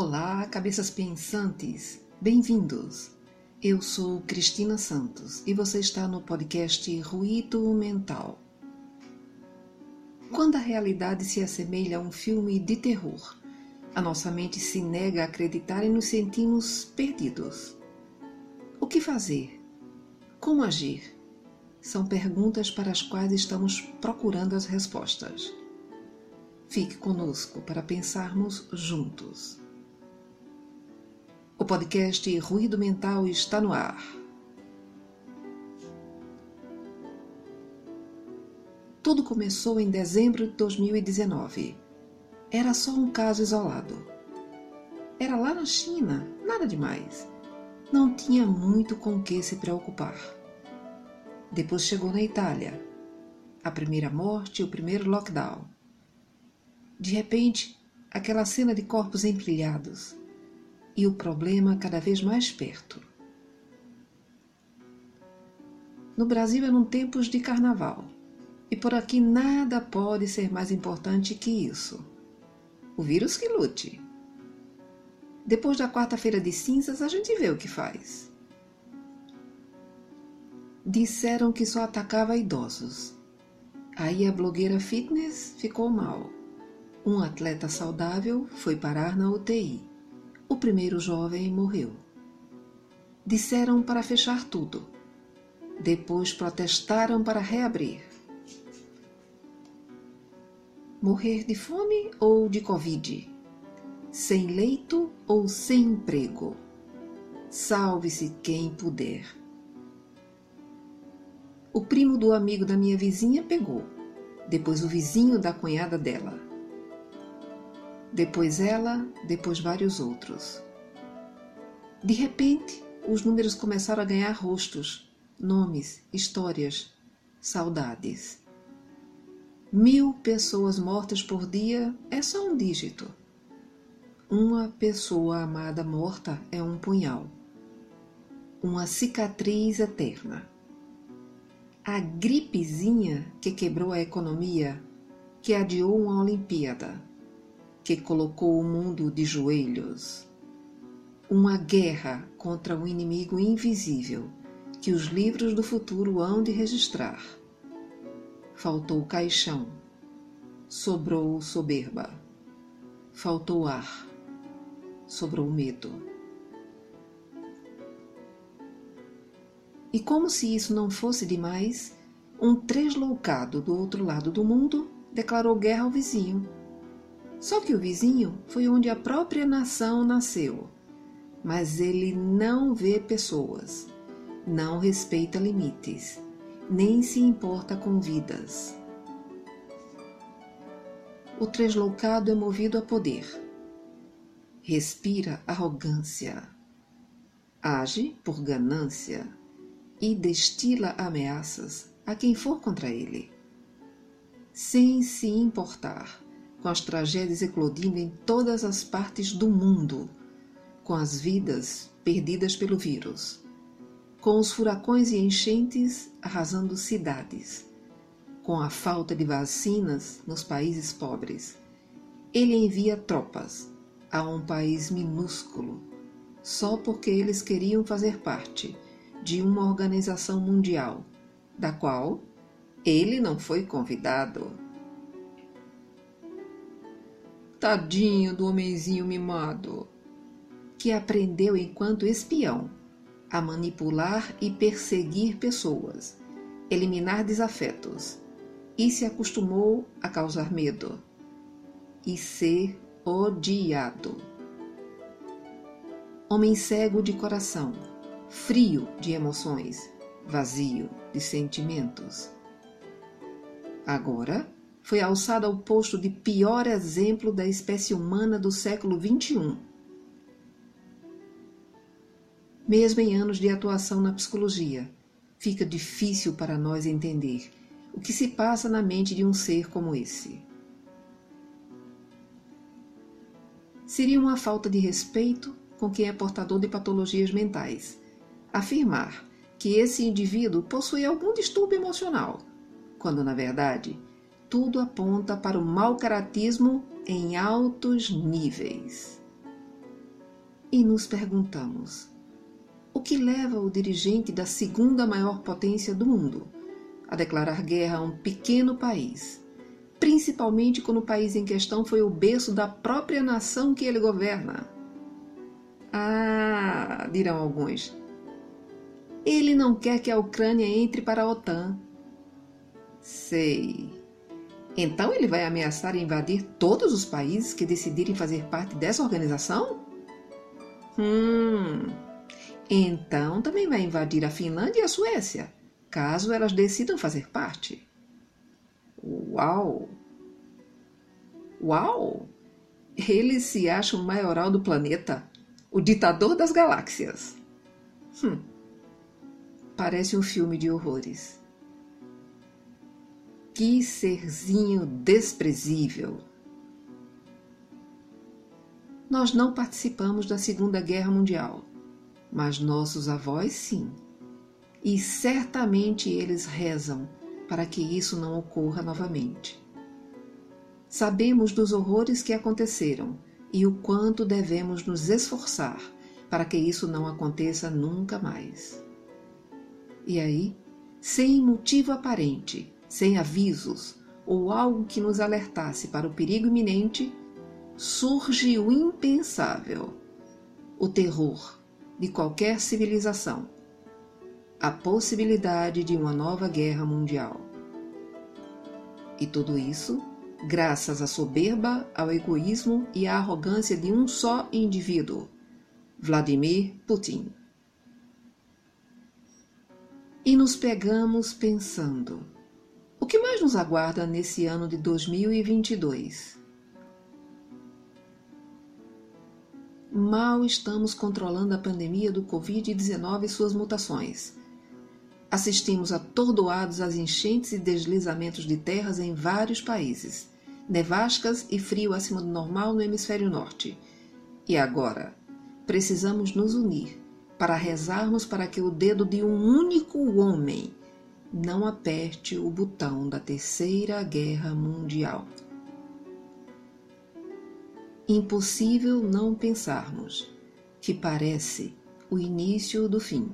Olá, cabeças pensantes, bem-vindos. Eu sou Cristina Santos e você está no podcast Ruído Mental. Quando a realidade se assemelha a um filme de terror, a nossa mente se nega a acreditar e nos sentimos perdidos. O que fazer? Como agir? São perguntas para as quais estamos procurando as respostas. Fique conosco para pensarmos juntos. O podcast Ruído Mental está no ar. Tudo começou em dezembro de 2019. Era só um caso isolado. Era lá na China, nada demais. Não tinha muito com o que se preocupar. Depois chegou na Itália. A primeira morte e o primeiro lockdown. De repente, aquela cena de corpos empilhados e o problema cada vez mais perto. No Brasil eram tempos de carnaval e por aqui nada pode ser mais importante que isso. O vírus que lute. Depois da quarta-feira de cinzas, a gente vê o que faz. Disseram que só atacava idosos. Aí a blogueira fitness ficou mal. Um atleta saudável foi parar na UTI o primeiro jovem morreu. Disseram para fechar tudo. Depois protestaram para reabrir. Morrer de fome ou de Covid? Sem leito ou sem emprego? Salve-se quem puder. O primo do amigo da minha vizinha pegou, depois o vizinho da cunhada dela depois ela, depois vários outros. De repente, os números começaram a ganhar rostos, nomes, histórias, saudades. Mil pessoas mortas por dia é só um dígito. Uma pessoa amada morta é um punhal. Uma cicatriz eterna. A gripezinha que quebrou a economia, que adiou uma Olimpíada que colocou o mundo de joelhos. Uma guerra contra um inimigo invisível que os livros do futuro hão de registrar. Faltou caixão, sobrou soberba, faltou ar, sobrou medo. E como se isso não fosse demais, um tresloucado do outro lado do mundo declarou guerra ao vizinho só que o vizinho foi onde a própria nação nasceu. Mas ele não vê pessoas, não respeita limites, nem se importa com vidas. O tresloucado é movido a poder. Respira arrogância. Age por ganância e destila ameaças a quem for contra ele, sem se importar com as tragédias eclodindo em todas as partes do mundo, com as vidas perdidas pelo vírus, com os furacões e enchentes arrasando cidades, com a falta de vacinas nos países pobres. Ele envia tropas a um país minúsculo só porque eles queriam fazer parte de uma organização mundial, da qual ele não foi convidado. Tadinho do homenzinho mimado, que aprendeu enquanto espião a manipular e perseguir pessoas, eliminar desafetos e se acostumou a causar medo e ser odiado. Homem cego de coração, frio de emoções, vazio de sentimentos. Agora foi alçado ao posto de pior exemplo da espécie humana do século XXI. Mesmo em anos de atuação na psicologia, fica difícil para nós entender o que se passa na mente de um ser como esse. Seria uma falta de respeito com quem é portador de patologias mentais afirmar que esse indivíduo possui algum distúrbio emocional, quando na verdade tudo aponta para o mau caratismo em altos níveis. E nos perguntamos: o que leva o dirigente da segunda maior potência do mundo a declarar guerra a um pequeno país, principalmente quando o país em questão foi o berço da própria nação que ele governa? Ah, dirão alguns. Ele não quer que a Ucrânia entre para a OTAN. Sei. Então ele vai ameaçar invadir todos os países que decidirem fazer parte dessa organização? Hum. Então também vai invadir a Finlândia e a Suécia, caso elas decidam fazer parte. Uau! Uau! Ele se acha o maioral do planeta, o ditador das galáxias. Hum. Parece um filme de horrores. Que serzinho desprezível! Nós não participamos da Segunda Guerra Mundial, mas nossos avós sim. E certamente eles rezam para que isso não ocorra novamente. Sabemos dos horrores que aconteceram e o quanto devemos nos esforçar para que isso não aconteça nunca mais. E aí, sem motivo aparente, sem avisos ou algo que nos alertasse para o perigo iminente, surge o impensável, o terror de qualquer civilização, a possibilidade de uma nova guerra mundial. E tudo isso graças à soberba, ao egoísmo e à arrogância de um só indivíduo, Vladimir Putin. E nos pegamos pensando mais nos aguarda nesse ano de 2022? Mal estamos controlando a pandemia do Covid-19 e suas mutações. Assistimos atordoados às enchentes e deslizamentos de terras em vários países, nevascas e frio acima do normal no hemisfério norte. E agora, precisamos nos unir para rezarmos para que o dedo de um único homem não aperte o botão da Terceira Guerra Mundial. Impossível não pensarmos que parece o início do fim.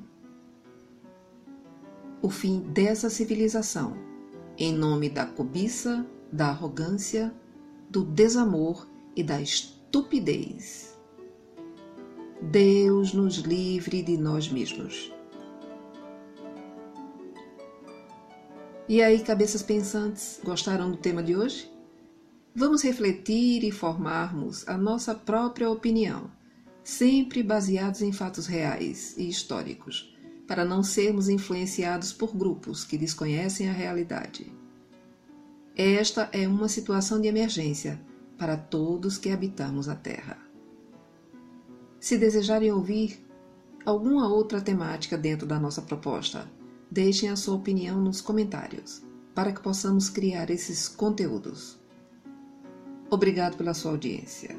O fim dessa civilização, em nome da cobiça, da arrogância, do desamor e da estupidez. Deus nos livre de nós mesmos. E aí, cabeças pensantes, gostaram do tema de hoje? Vamos refletir e formarmos a nossa própria opinião, sempre baseados em fatos reais e históricos, para não sermos influenciados por grupos que desconhecem a realidade. Esta é uma situação de emergência para todos que habitamos a Terra. Se desejarem ouvir alguma outra temática dentro da nossa proposta, Deixem a sua opinião nos comentários para que possamos criar esses conteúdos. Obrigado pela sua audiência.